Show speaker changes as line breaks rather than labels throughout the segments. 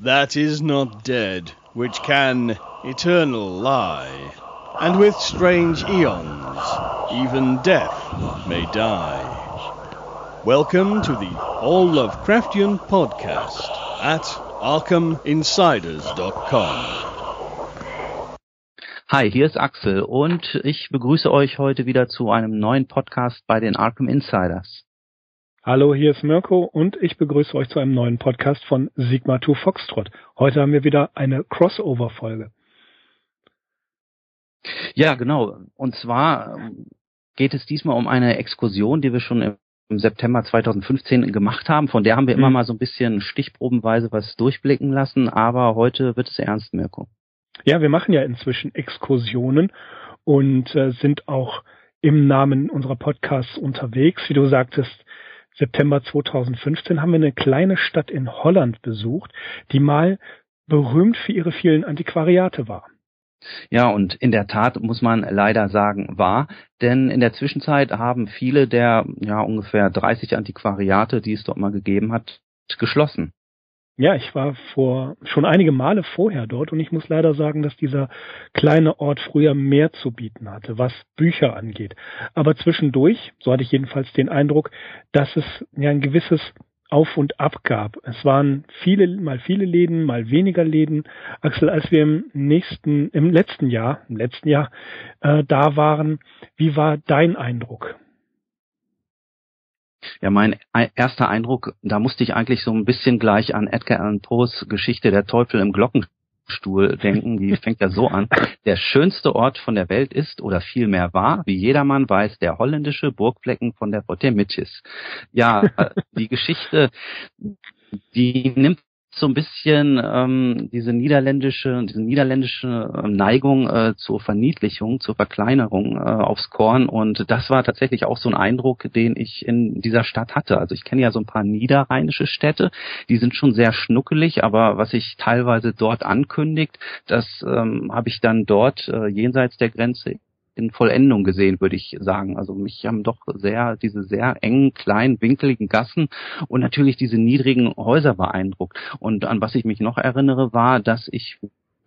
that is not dead, which can eternal lie. And with strange eons, even death may die. Welcome to the All Lovecraftian Podcast at ArkhamInsiders.com.
Hi, hier ist Axel und ich begrüße euch heute wieder zu einem neuen Podcast bei den Arkham Insiders.
Hallo, hier ist Mirko und ich begrüße euch zu einem neuen Podcast von Sigma 2 Foxtrot. Heute haben wir wieder eine Crossover-Folge.
Ja, genau. Und zwar ähm, geht es diesmal um eine Exkursion, die wir schon im September 2015 gemacht haben. Von der haben wir immer mhm. mal so ein bisschen stichprobenweise was durchblicken lassen, aber heute wird es ernst, Mirko.
Ja, wir machen ja inzwischen Exkursionen und äh, sind auch im Namen unserer Podcasts unterwegs. Wie du sagtest, September 2015 haben wir eine kleine Stadt in Holland besucht, die mal berühmt für ihre vielen Antiquariate war.
Ja, und in der Tat muss man leider sagen, war, denn in der Zwischenzeit haben viele der ja ungefähr 30 Antiquariate, die es dort mal gegeben hat, geschlossen.
Ja, ich war vor schon einige Male vorher dort und ich muss leider sagen, dass dieser kleine Ort früher mehr zu bieten hatte, was Bücher angeht. Aber zwischendurch, so hatte ich jedenfalls den Eindruck, dass es ja ein gewisses Auf und Ab gab. Es waren viele, mal viele Läden, mal weniger Läden. Axel, als wir im nächsten, im letzten Jahr, im letzten Jahr äh, da waren, wie war dein Eindruck?
Ja, mein erster Eindruck, da musste ich eigentlich so ein bisschen gleich an Edgar Allan Poes Geschichte Der Teufel im Glockenstuhl denken. Die fängt ja so an. Der schönste Ort von der Welt ist oder vielmehr war, wie jedermann weiß, der holländische Burgflecken von der Potemkis. Ja, die Geschichte, die nimmt so ein bisschen ähm, diese niederländische, diese niederländische ähm, Neigung äh, zur Verniedlichung, zur Verkleinerung äh, aufs Korn. Und das war tatsächlich auch so ein Eindruck, den ich in dieser Stadt hatte. Also ich kenne ja so ein paar niederrheinische Städte, die sind schon sehr schnuckelig, aber was sich teilweise dort ankündigt, das ähm, habe ich dann dort äh, jenseits der Grenze in Vollendung gesehen, würde ich sagen. Also mich haben doch sehr diese sehr engen, kleinen, winkeligen Gassen und natürlich diese niedrigen Häuser beeindruckt. Und an was ich mich noch erinnere, war, dass ich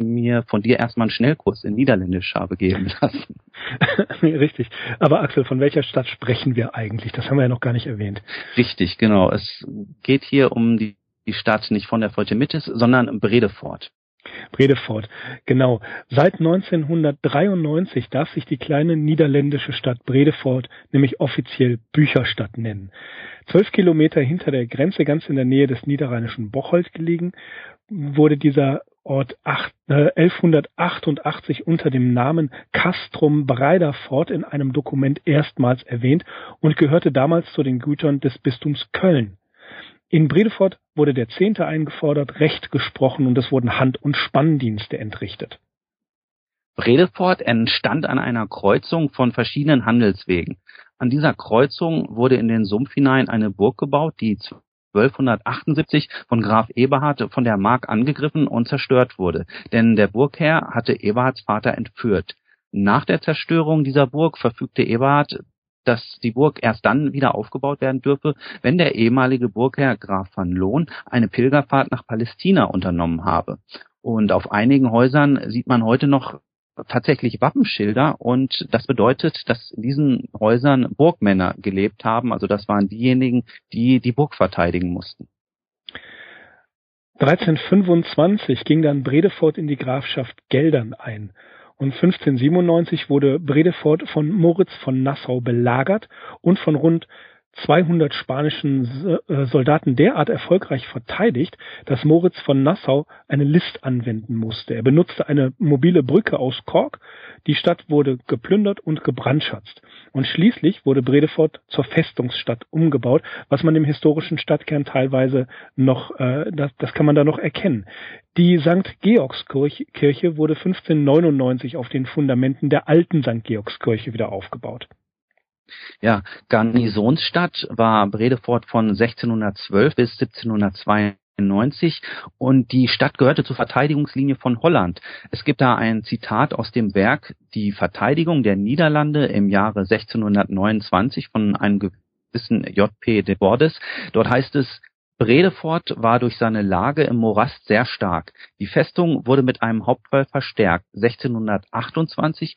mir von dir erstmal einen Schnellkurs in Niederländisch habe geben lassen.
Richtig. Aber Axel, von welcher Stadt sprechen wir eigentlich? Das haben wir ja noch gar nicht erwähnt.
Richtig, genau. Es geht hier um die, die Stadt nicht von der Folge Mittis, sondern Bredefort.
Bredefort, genau. Seit 1993 darf sich die kleine niederländische Stadt Bredefort nämlich offiziell Bücherstadt nennen. Zwölf Kilometer hinter der Grenze, ganz in der Nähe des niederrheinischen Bocholt gelegen, wurde dieser Ort 8, äh, 1188 unter dem Namen Castrum Breiderfort in einem Dokument erstmals erwähnt und gehörte damals zu den Gütern des Bistums Köln. In Bredefort wurde der Zehnte eingefordert, Recht gesprochen und es wurden Hand- und Spanndienste entrichtet.
Bredefort entstand an einer Kreuzung von verschiedenen Handelswegen. An dieser Kreuzung wurde in den Sumpf hinein eine Burg gebaut, die 1278 von Graf Eberhard von der Mark angegriffen und zerstört wurde, denn der Burgherr hatte Eberhards Vater entführt. Nach der Zerstörung dieser Burg verfügte Eberhard dass die Burg erst dann wieder aufgebaut werden dürfe, wenn der ehemalige Burgherr Graf van Loon eine Pilgerfahrt nach Palästina unternommen habe. Und auf einigen Häusern sieht man heute noch tatsächlich Wappenschilder und das bedeutet, dass in diesen Häusern Burgmänner gelebt haben. Also das waren diejenigen, die die Burg verteidigen mussten.
1325 ging dann Bredefort in die Grafschaft Geldern ein und 1597 wurde Bredefort von Moritz von Nassau belagert und von rund 200 spanischen äh, Soldaten derart erfolgreich verteidigt, dass Moritz von Nassau eine List anwenden musste. Er benutzte eine mobile Brücke aus Kork, die Stadt wurde geplündert und gebrandschatzt. Und schließlich wurde Bredefort zur Festungsstadt umgebaut, was man im historischen Stadtkern teilweise noch, äh, das, das kann man da noch erkennen. Die St. Georgskirche wurde 1599 auf den Fundamenten der alten St. Georgskirche wieder aufgebaut.
Ja, Garnisonsstadt war Bredefort von 1612 bis 1792 und die Stadt gehörte zur Verteidigungslinie von Holland. Es gibt da ein Zitat aus dem Werk Die Verteidigung der Niederlande im Jahre 1629 von einem gewissen J.P. de Bordes. Dort heißt es, Bredefort war durch seine Lage im Morast sehr stark. Die Festung wurde mit einem Hauptwall verstärkt. 1628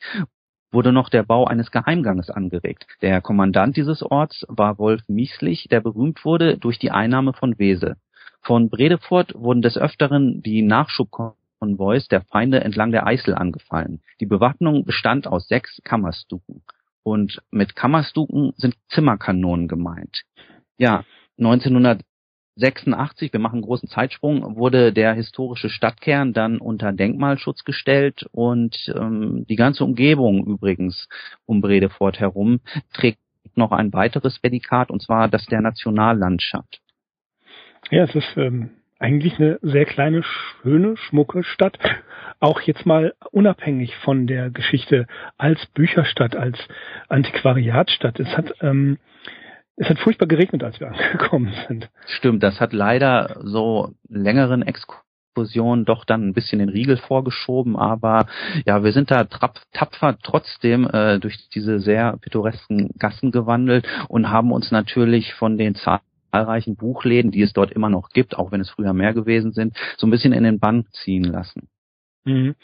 wurde noch der Bau eines Geheimganges angeregt. Der Kommandant dieses Orts war Wolf Mieslich, der berühmt wurde durch die Einnahme von Wese. Von Bredefort wurden des Öfteren die Nachschubkonvois der Feinde entlang der Eißel angefallen. Die Bewaffnung bestand aus sechs Kammerstuken. Und mit Kammerstuken sind Zimmerkanonen gemeint. Ja, 1900 86, wir machen einen großen Zeitsprung, wurde der historische Stadtkern dann unter Denkmalschutz gestellt und ähm, die ganze Umgebung übrigens um Bredefort herum trägt noch ein weiteres Prädikat und zwar das der Nationallandschaft.
Ja, es ist ähm, eigentlich eine sehr kleine, schöne, schmucke Stadt. Auch jetzt mal unabhängig von der Geschichte als Bücherstadt, als Antiquariatstadt. Es hat ähm, es hat furchtbar geregnet, als wir angekommen sind.
Stimmt, das hat leider so längeren Exkursionen doch dann ein bisschen den Riegel vorgeschoben, aber ja, wir sind da tapfer trotzdem äh, durch diese sehr pittoresken Gassen gewandelt und haben uns natürlich von den zahlreichen Buchläden, die es dort immer noch gibt, auch wenn es früher mehr gewesen sind, so ein bisschen in den Bann ziehen lassen.
Mhm.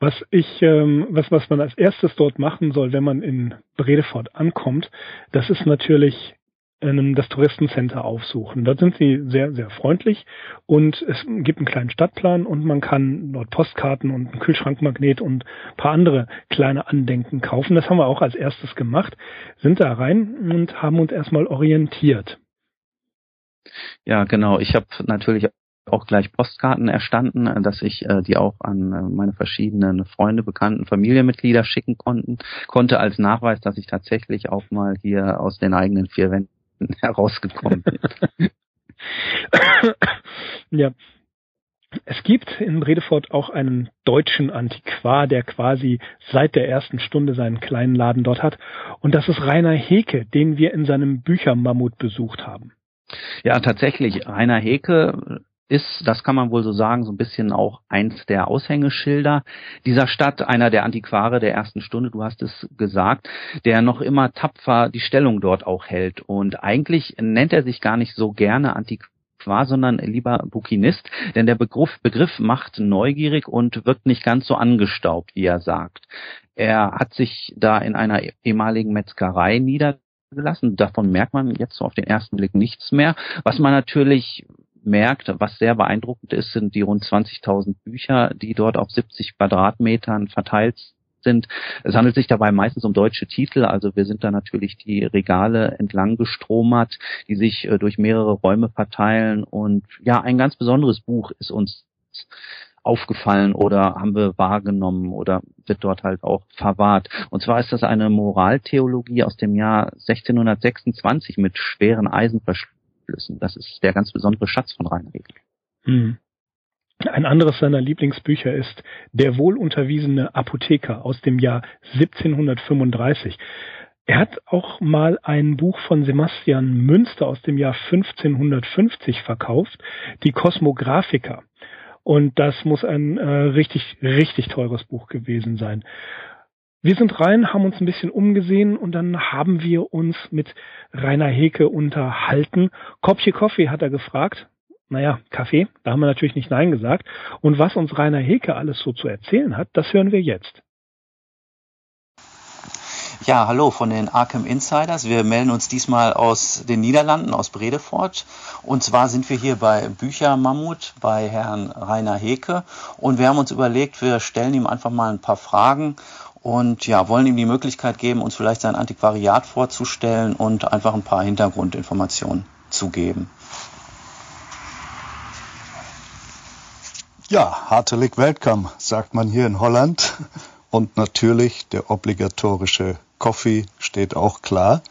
Was ich, ähm, was, was man als erstes dort machen soll, wenn man in Bredefort ankommt, das ist natürlich ähm, das Touristencenter aufsuchen. Dort sind sie sehr, sehr freundlich und es gibt einen kleinen Stadtplan und man kann dort Postkarten und einen Kühlschrankmagnet und ein paar andere kleine Andenken kaufen. Das haben wir auch als erstes gemacht, sind da rein und haben uns erstmal orientiert.
Ja, genau. Ich habe natürlich auch gleich Postkarten erstanden, äh, dass ich äh, die auch an äh, meine verschiedenen Freunde, Bekannten, Familienmitglieder schicken konnten, konnte als Nachweis, dass ich tatsächlich auch mal hier aus den eigenen vier Wänden herausgekommen bin.
ja. Es gibt in Bredefort auch einen deutschen Antiquar, der quasi seit der ersten Stunde seinen kleinen Laden dort hat. Und das ist Rainer Heke, den wir in seinem Büchermammut besucht haben.
Ja, tatsächlich. Rainer Heke ist, das kann man wohl so sagen, so ein bisschen auch eins der Aushängeschilder dieser Stadt, einer der Antiquare der ersten Stunde, du hast es gesagt, der noch immer tapfer die Stellung dort auch hält. Und eigentlich nennt er sich gar nicht so gerne Antiquar, sondern lieber Bukinist, denn der Begriff, Begriff macht neugierig und wirkt nicht ganz so angestaubt, wie er sagt. Er hat sich da in einer ehemaligen Metzgerei niedergelassen. Davon merkt man jetzt so auf den ersten Blick nichts mehr. Was man natürlich merkt, was sehr beeindruckend ist, sind die rund 20.000 Bücher, die dort auf 70 Quadratmetern verteilt sind. Es handelt sich dabei meistens um deutsche Titel, also wir sind da natürlich die Regale entlang gestromert, die sich äh, durch mehrere Räume verteilen und ja, ein ganz besonderes Buch ist uns aufgefallen oder haben wir wahrgenommen oder wird dort halt auch verwahrt. Und zwar ist das eine Moraltheologie aus dem Jahr 1626 mit schweren Eisenverschlüssen Einflüssen. Das ist der ganz besondere Schatz von Rainer. Hm.
Ein anderes seiner Lieblingsbücher ist Der wohlunterwiesene Apotheker aus dem Jahr 1735. Er hat auch mal ein Buch von Sebastian Münster aus dem Jahr 1550 verkauft, die Kosmographiker. Und das muss ein äh, richtig, richtig teures Buch gewesen sein. Wir sind rein, haben uns ein bisschen umgesehen und dann haben wir uns mit Rainer Heke unterhalten. Kopje Kaffee hat er gefragt. Naja, Kaffee, da haben wir natürlich nicht Nein gesagt. Und was uns Rainer Heke alles so zu erzählen hat, das hören wir jetzt.
Ja, hallo von den Arkham Insiders. Wir melden uns diesmal aus den Niederlanden, aus Bredefort. Und zwar sind wir hier bei Bücher Mammut bei Herrn Rainer Heke. Und wir haben uns überlegt, wir stellen ihm einfach mal ein paar Fragen und ja, wollen ihm die Möglichkeit geben, uns vielleicht sein Antiquariat vorzustellen und einfach ein paar Hintergrundinformationen zu geben.
Ja, hartelig willkommen, sagt man hier in Holland. Und natürlich der obligatorische Coffee steht auch klar.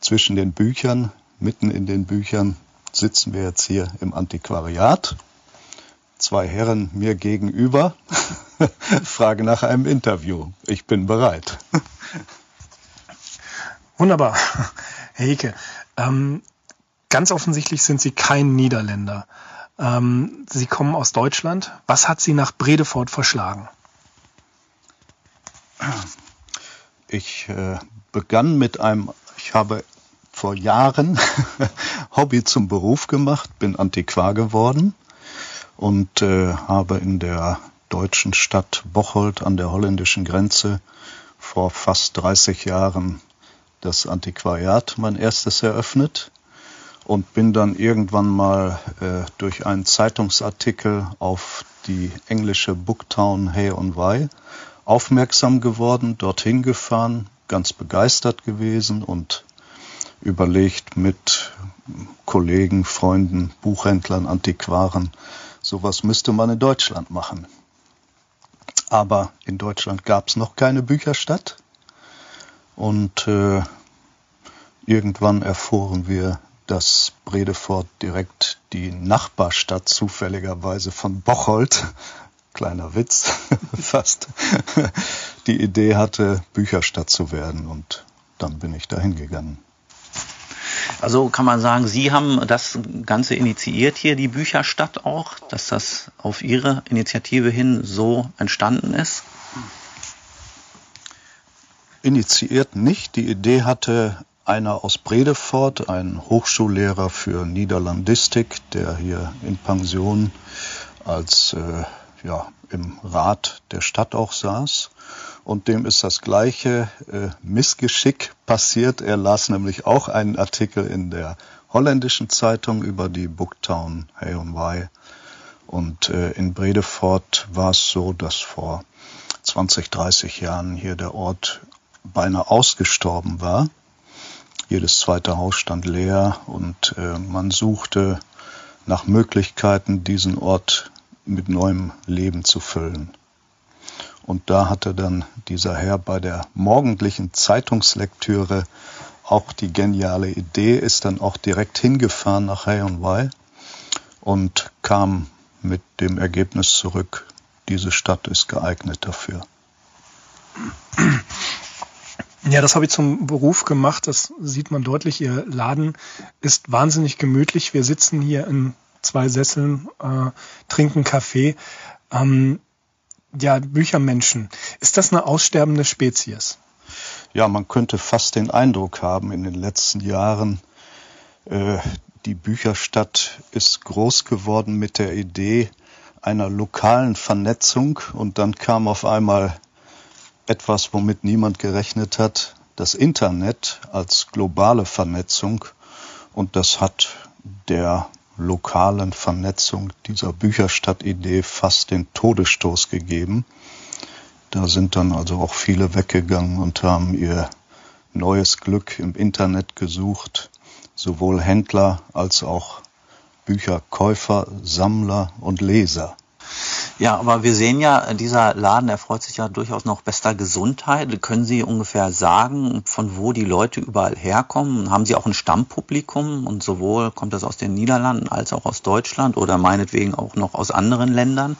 Zwischen den Büchern, mitten in den Büchern sitzen wir jetzt hier im Antiquariat. Zwei Herren mir gegenüber. Frage nach einem Interview. Ich bin bereit.
Wunderbar. Herr Heke, ähm, ganz offensichtlich sind Sie kein Niederländer. Ähm, Sie kommen aus Deutschland. Was hat Sie nach Bredefort verschlagen?
Ich äh, begann mit einem, ich habe vor Jahren Hobby zum Beruf gemacht, bin Antiquar geworden und äh, habe in der deutschen Stadt Bocholt an der holländischen Grenze vor fast 30 Jahren das Antiquariat, mein erstes, eröffnet und bin dann irgendwann mal äh, durch einen Zeitungsartikel auf die englische Booktown Hay on Wye aufmerksam geworden, dorthin gefahren, ganz begeistert gewesen und überlegt mit Kollegen, Freunden, Buchhändlern, Antiquaren, sowas müsste man in Deutschland machen. Aber in Deutschland gab es noch keine Bücherstadt und äh, irgendwann erfuhren wir, dass Bredefort direkt die Nachbarstadt zufälligerweise von Bocholt kleiner Witz fast, die Idee hatte, Bücherstadt zu werden und dann bin ich dahin gegangen.
Also kann man sagen, Sie haben das Ganze initiiert hier, die Bücherstadt auch, dass das auf Ihre Initiative hin so entstanden ist?
Initiiert nicht. Die Idee hatte einer aus Bredefort, ein Hochschullehrer für Niederlandistik, der hier in Pension als äh, ja, im Rat der Stadt auch saß. Und dem ist das gleiche äh, Missgeschick passiert. Er las nämlich auch einen Artikel in der holländischen Zeitung über die Booktown Hay. Und äh, in Bredefort war es so, dass vor 20, 30 Jahren hier der Ort beinahe ausgestorben war. Jedes zweite Haus stand leer und äh, man suchte nach Möglichkeiten, diesen Ort mit neuem Leben zu füllen. Und da hatte dann dieser Herr bei der morgendlichen Zeitungslektüre auch die geniale Idee, ist dann auch direkt hingefahren nach Wye und kam mit dem Ergebnis zurück, diese Stadt ist geeignet dafür.
Ja, das habe ich zum Beruf gemacht. Das sieht man deutlich. Ihr Laden ist wahnsinnig gemütlich. Wir sitzen hier in zwei Sesseln, äh, trinken Kaffee. Ähm, ja, Büchermenschen. Ist das eine aussterbende Spezies?
Ja, man könnte fast den Eindruck haben, in den letzten Jahren, äh, die Bücherstadt ist groß geworden mit der Idee einer lokalen Vernetzung und dann kam auf einmal etwas, womit niemand gerechnet hat, das Internet als globale Vernetzung und das hat der lokalen Vernetzung dieser Bücherstadt-Idee fast den Todesstoß gegeben. Da sind dann also auch viele weggegangen und haben ihr neues Glück im Internet gesucht, sowohl Händler als auch Bücherkäufer, Sammler und Leser.
Ja, aber wir sehen ja, dieser Laden erfreut sich ja durchaus noch bester Gesundheit. Können Sie ungefähr sagen, von wo die Leute überall herkommen? Haben Sie auch ein Stammpublikum und sowohl kommt das aus den Niederlanden als auch aus Deutschland oder meinetwegen auch noch aus anderen Ländern?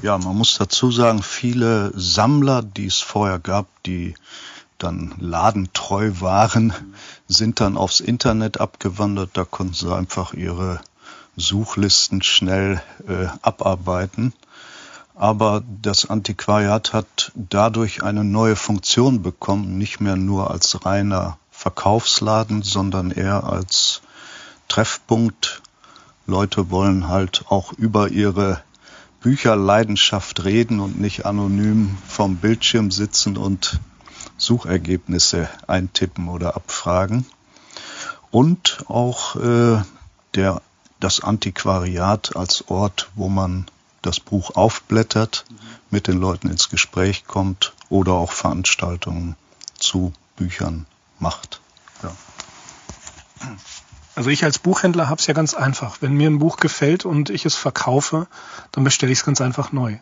Ja, man muss dazu sagen, viele Sammler, die es vorher gab, die dann ladentreu waren, sind dann aufs Internet abgewandert. Da konnten sie einfach ihre Suchlisten schnell äh, abarbeiten. Aber das Antiquariat hat dadurch eine neue Funktion bekommen, nicht mehr nur als reiner Verkaufsladen, sondern eher als Treffpunkt. Leute wollen halt auch über ihre Bücherleidenschaft reden und nicht anonym vom Bildschirm sitzen und Suchergebnisse eintippen oder abfragen. Und auch äh, der das Antiquariat als Ort, wo man das Buch aufblättert, mit den Leuten ins Gespräch kommt oder auch Veranstaltungen zu Büchern macht. Ja.
Also ich als Buchhändler habe es ja ganz einfach. Wenn mir ein Buch gefällt und ich es verkaufe, dann bestelle ich es ganz einfach neu.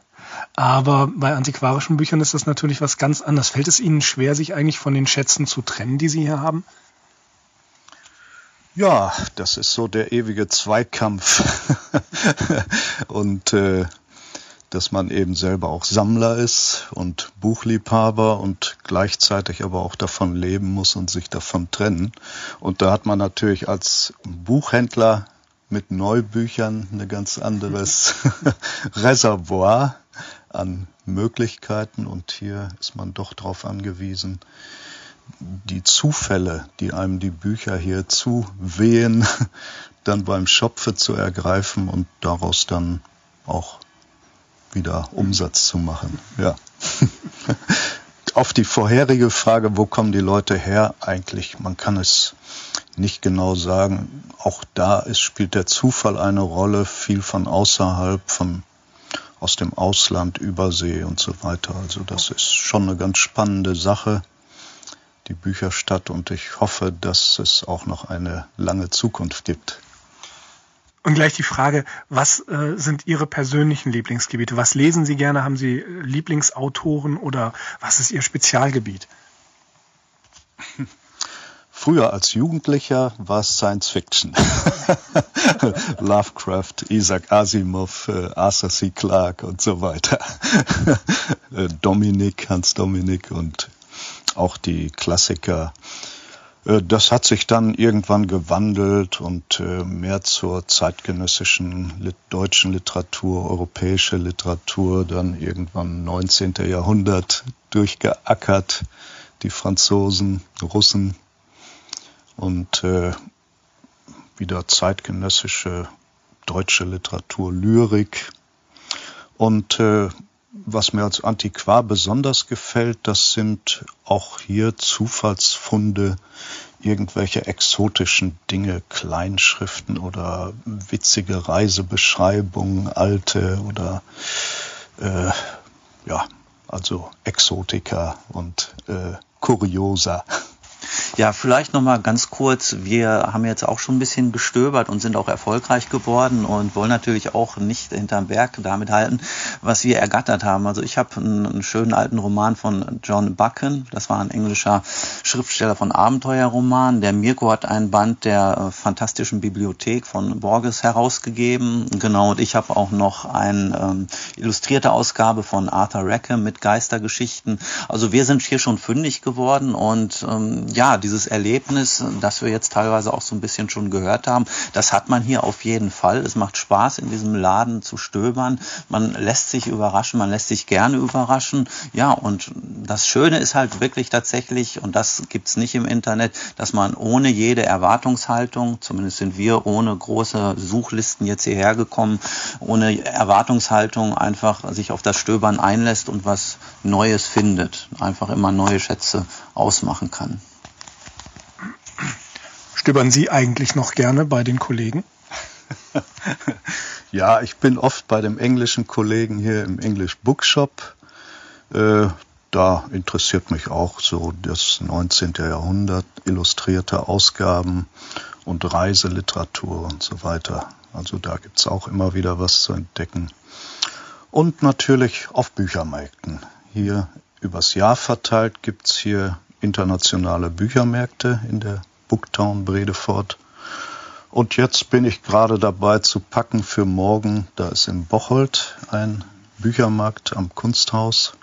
Aber bei antiquarischen Büchern ist das natürlich was ganz anderes. Fällt es Ihnen schwer, sich eigentlich von den Schätzen zu trennen, die Sie hier haben?
Ja, das ist so der ewige Zweikampf. und äh, dass man eben selber auch Sammler ist und Buchliebhaber und gleichzeitig aber auch davon leben muss und sich davon trennen. Und da hat man natürlich als Buchhändler mit Neubüchern ein ganz anderes Reservoir an Möglichkeiten und hier ist man doch darauf angewiesen, die Zufälle, die einem die Bücher hier zuwehen, dann beim Schopfe zu ergreifen und daraus dann auch wieder Umsatz zu machen. Ja. Auf die vorherige Frage, wo kommen die Leute her, eigentlich, man kann es nicht genau sagen. Auch da ist, spielt der Zufall eine Rolle, viel von außerhalb, von aus dem Ausland, Übersee und so weiter. Also das ist schon eine ganz spannende Sache, die Bücherstadt, und ich hoffe, dass es auch noch eine lange Zukunft gibt.
Und gleich die Frage, was äh, sind Ihre persönlichen Lieblingsgebiete? Was lesen Sie gerne? Haben Sie Lieblingsautoren oder was ist Ihr Spezialgebiet?
Früher als Jugendlicher war es Science Fiction. Lovecraft, Isaac Asimov, äh, Arthur C. Clarke und so weiter. Äh, Dominik, Hans Dominik und auch die Klassiker. Äh, das hat sich dann irgendwann gewandelt und mehr zur zeitgenössischen deutschen Literatur, europäische Literatur, dann irgendwann 19. Jahrhundert durchgeackert. Die Franzosen, Russen, und äh, wieder zeitgenössische deutsche Literatur, Lyrik. Und äh, was mir als Antiquar besonders gefällt, das sind auch hier Zufallsfunde, irgendwelche exotischen Dinge, Kleinschriften oder witzige Reisebeschreibungen, alte oder äh, ja, also Exotika und äh, Kuriosa.
Ja, vielleicht noch mal ganz kurz. Wir haben jetzt auch schon ein bisschen gestöbert und sind auch erfolgreich geworden und wollen natürlich auch nicht hinterm Berg damit halten, was wir ergattert haben. Also ich habe einen, einen schönen alten Roman von John Buchan. Das war ein englischer Schriftsteller von Abenteuerromanen. Der Mirko hat einen Band der äh, fantastischen Bibliothek von Borges herausgegeben. Genau, und ich habe auch noch eine ähm, illustrierte Ausgabe von Arthur Rackham mit Geistergeschichten. Also wir sind hier schon fündig geworden und ähm, ja, dieses Erlebnis, das wir jetzt teilweise auch so ein bisschen schon gehört haben, das hat man hier auf jeden Fall. Es macht Spaß, in diesem Laden zu stöbern. Man lässt sich überraschen, man lässt sich gerne überraschen. Ja, und das Schöne ist halt wirklich tatsächlich, und das gibt's nicht im Internet, dass man ohne jede Erwartungshaltung, zumindest sind wir ohne große Suchlisten jetzt hierher gekommen, ohne Erwartungshaltung einfach sich auf das Stöbern einlässt und was Neues findet. Einfach immer neue Schätze ausmachen kann.
Stöbern Sie eigentlich noch gerne bei den Kollegen?
ja, ich bin oft bei dem englischen Kollegen hier im English Bookshop. Äh, da interessiert mich auch so das 19. Jahrhundert, illustrierte Ausgaben und Reiseliteratur und so weiter. Also da gibt es auch immer wieder was zu entdecken. Und natürlich auf Büchermärkten. Hier übers Jahr verteilt gibt es hier internationale Büchermärkte in der Booktown Bredefort. Und jetzt bin ich gerade dabei zu packen für morgen. Da ist in Bocholt ein Büchermarkt am Kunsthaus.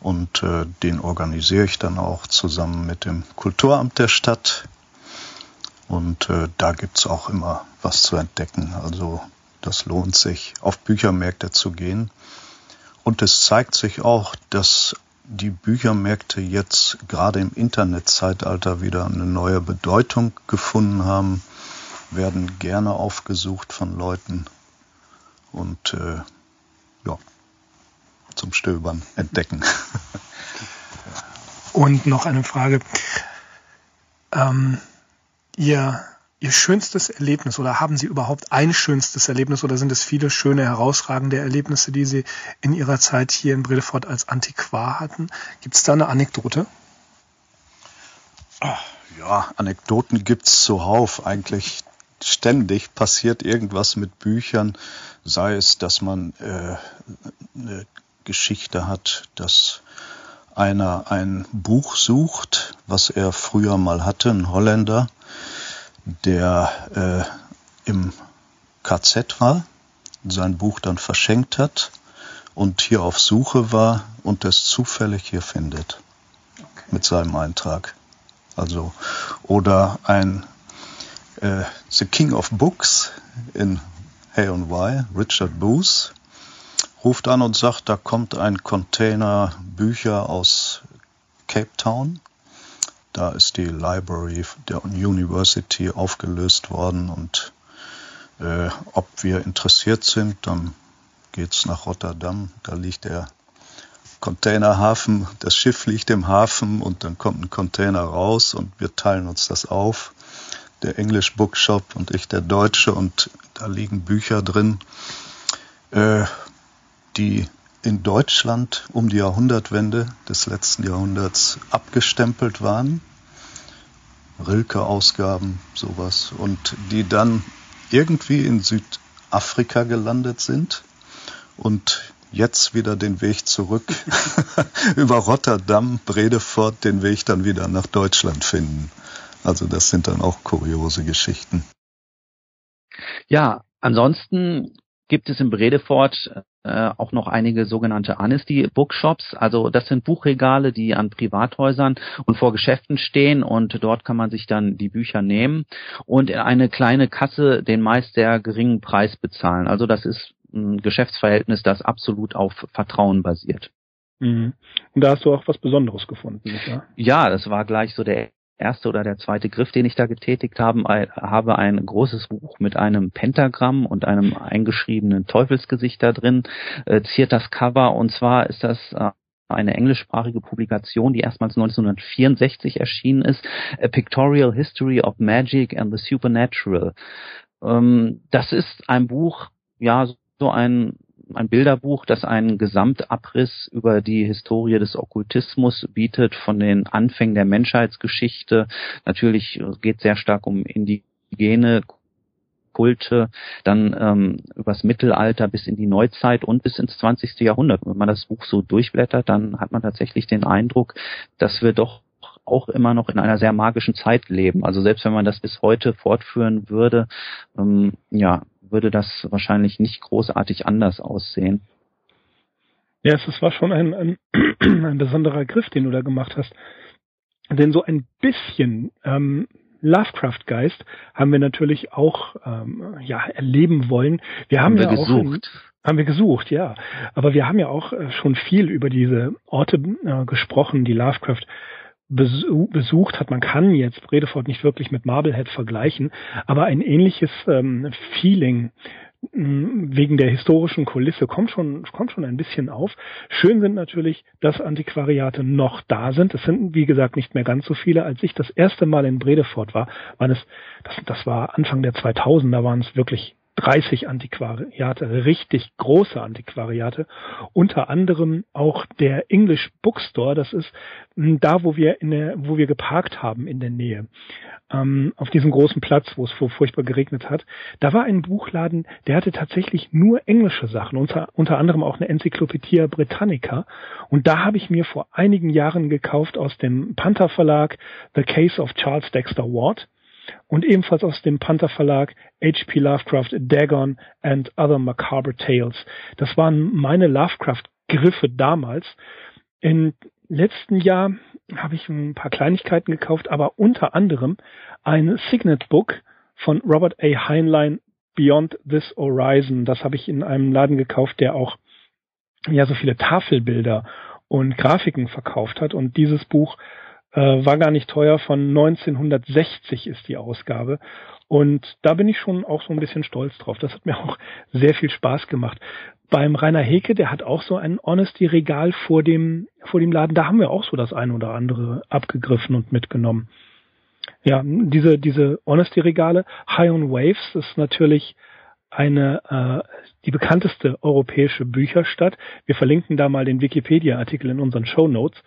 Und äh, den organisiere ich dann auch zusammen mit dem Kulturamt der Stadt. Und äh, da gibt's auch immer was zu entdecken. Also das lohnt sich, auf Büchermärkte zu gehen. Und es zeigt sich auch, dass die Büchermärkte jetzt gerade im Internetzeitalter wieder eine neue Bedeutung gefunden haben, werden gerne aufgesucht von Leuten und äh, ja, zum Stöbern entdecken.
Und noch eine Frage. Ähm, ihr Ihr schönstes Erlebnis oder haben Sie überhaupt ein schönstes Erlebnis oder sind es viele schöne, herausragende Erlebnisse, die Sie in Ihrer Zeit hier in Bredefort als Antiquar hatten? Gibt es da eine Anekdote?
Ja, Anekdoten gibt es zuhauf. Eigentlich ständig passiert irgendwas mit Büchern, sei es, dass man äh, eine Geschichte hat, dass einer ein Buch sucht, was er früher mal hatte, ein Holländer, der äh, im KZ war, sein Buch dann verschenkt hat und hier auf Suche war und es zufällig hier findet okay. mit seinem Eintrag. Also oder ein äh, The King of Books in Hay and Wye, Richard Booth, ruft an und sagt, da kommt ein Container Bücher aus Cape Town Da ist die Library der University aufgelöst worden und äh, ob wir interessiert sind, dann geht's nach Rotterdam. Da liegt der Containerhafen, das Schiff liegt im Hafen und dann kommt ein Container raus und wir teilen uns das auf. Der English Bookshop und ich der Deutsche und da liegen Bücher drin, äh, die in Deutschland um die Jahrhundertwende des letzten Jahrhunderts abgestempelt waren. Rilke-Ausgaben, sowas, und die dann irgendwie in Südafrika gelandet sind und jetzt wieder den Weg zurück über Rotterdam, Bredefort, den Weg dann wieder nach Deutschland finden. Also das sind dann auch kuriose Geschichten.
Ja, ansonsten gibt es in Bredefort äh, auch noch einige sogenannte Honesty Bookshops. Also das sind Buchregale, die an Privathäusern und vor Geschäften stehen und dort kann man sich dann die Bücher nehmen und in eine kleine Kasse den meist sehr geringen Preis bezahlen. Also das ist ein Geschäftsverhältnis, das absolut auf Vertrauen basiert.
Mhm. Und da hast du auch was Besonderes gefunden, nicht wahr?
Ja, das war gleich so der erste oder der zweite Griff, den ich da getätigt habe, habe ein großes Buch mit einem Pentagramm und einem eingeschriebenen Teufelsgesicht da drin, äh, ziert das Cover und zwar ist das äh, eine englischsprachige Publikation, die erstmals 1964 erschienen ist, A Pictorial History of Magic and the Supernatural. Ähm, das ist ein Buch, ja, so ein ein Bilderbuch, das einen Gesamtabriss über die Historie des Okkultismus bietet, von den Anfängen der Menschheitsgeschichte. Natürlich geht sehr stark um indigene Kulte, dann ähm, übers Mittelalter bis in die Neuzeit und bis ins 20. Jahrhundert. Wenn man das Buch so durchblättert, dann hat man tatsächlich den Eindruck, dass wir doch auch immer noch in einer sehr magischen Zeit leben. Also selbst wenn man das bis heute fortführen würde, ähm, ja, würde das wahrscheinlich nicht großartig anders aussehen.
Ja, es war schon ein, ein, ein besonderer Griff, den du da gemacht hast. Denn so ein bisschen ähm, Lovecraft-Geist haben wir natürlich auch ähm, ja erleben wollen. Wir haben, haben wir ja gesucht. Auch, haben wir gesucht, ja. Aber wir haben ja auch äh, schon viel über diese Orte äh, gesprochen, die Lovecraft besucht hat. Man kann jetzt Bredefort nicht wirklich mit Marblehead vergleichen, aber ein ähnliches ähm, Feeling mm, wegen der historischen Kulisse kommt schon, kommt schon ein bisschen auf. Schön sind natürlich, dass Antiquariate noch da sind. Es sind, wie gesagt, nicht mehr ganz so viele. Als ich das erste Mal in Bredefort war, waren es, das, das war Anfang der 2000er, waren es wirklich 30 Antiquariate, richtig große Antiquariate, unter anderem auch der English Bookstore, das ist hm, da, wo wir in der, wo wir geparkt haben in der Nähe, ähm, auf diesem großen Platz, wo es furchtbar geregnet hat. Da war ein Buchladen, der hatte tatsächlich nur englische Sachen, unter, unter anderem auch eine Enzyklopädie Britannica. Und da habe ich mir vor einigen Jahren gekauft aus dem Panther Verlag The Case of Charles Dexter Ward und ebenfalls aus dem Panther Verlag H.P. Lovecraft Dagon and Other Macabre Tales. Das waren meine Lovecraft-Griffe damals. Im letzten Jahr habe ich ein paar Kleinigkeiten gekauft, aber unter anderem ein Signet Book von Robert A. Heinlein Beyond This Horizon. Das habe ich in einem Laden gekauft, der auch ja so viele Tafelbilder und Grafiken verkauft hat. Und dieses Buch äh, war gar nicht teuer, von 1960 ist die Ausgabe. Und da bin ich schon auch so ein bisschen stolz drauf. Das hat mir auch sehr viel Spaß gemacht. Beim Rainer Heke, der hat auch so ein Honesty-Regal vor dem, vor dem Laden. Da haben wir auch so das eine oder andere abgegriffen und mitgenommen. Ja, diese, diese Honesty-Regale, High on Waves, ist natürlich eine äh, die bekannteste europäische Bücherstadt. Wir verlinken da mal den Wikipedia-Artikel in unseren Show Notes.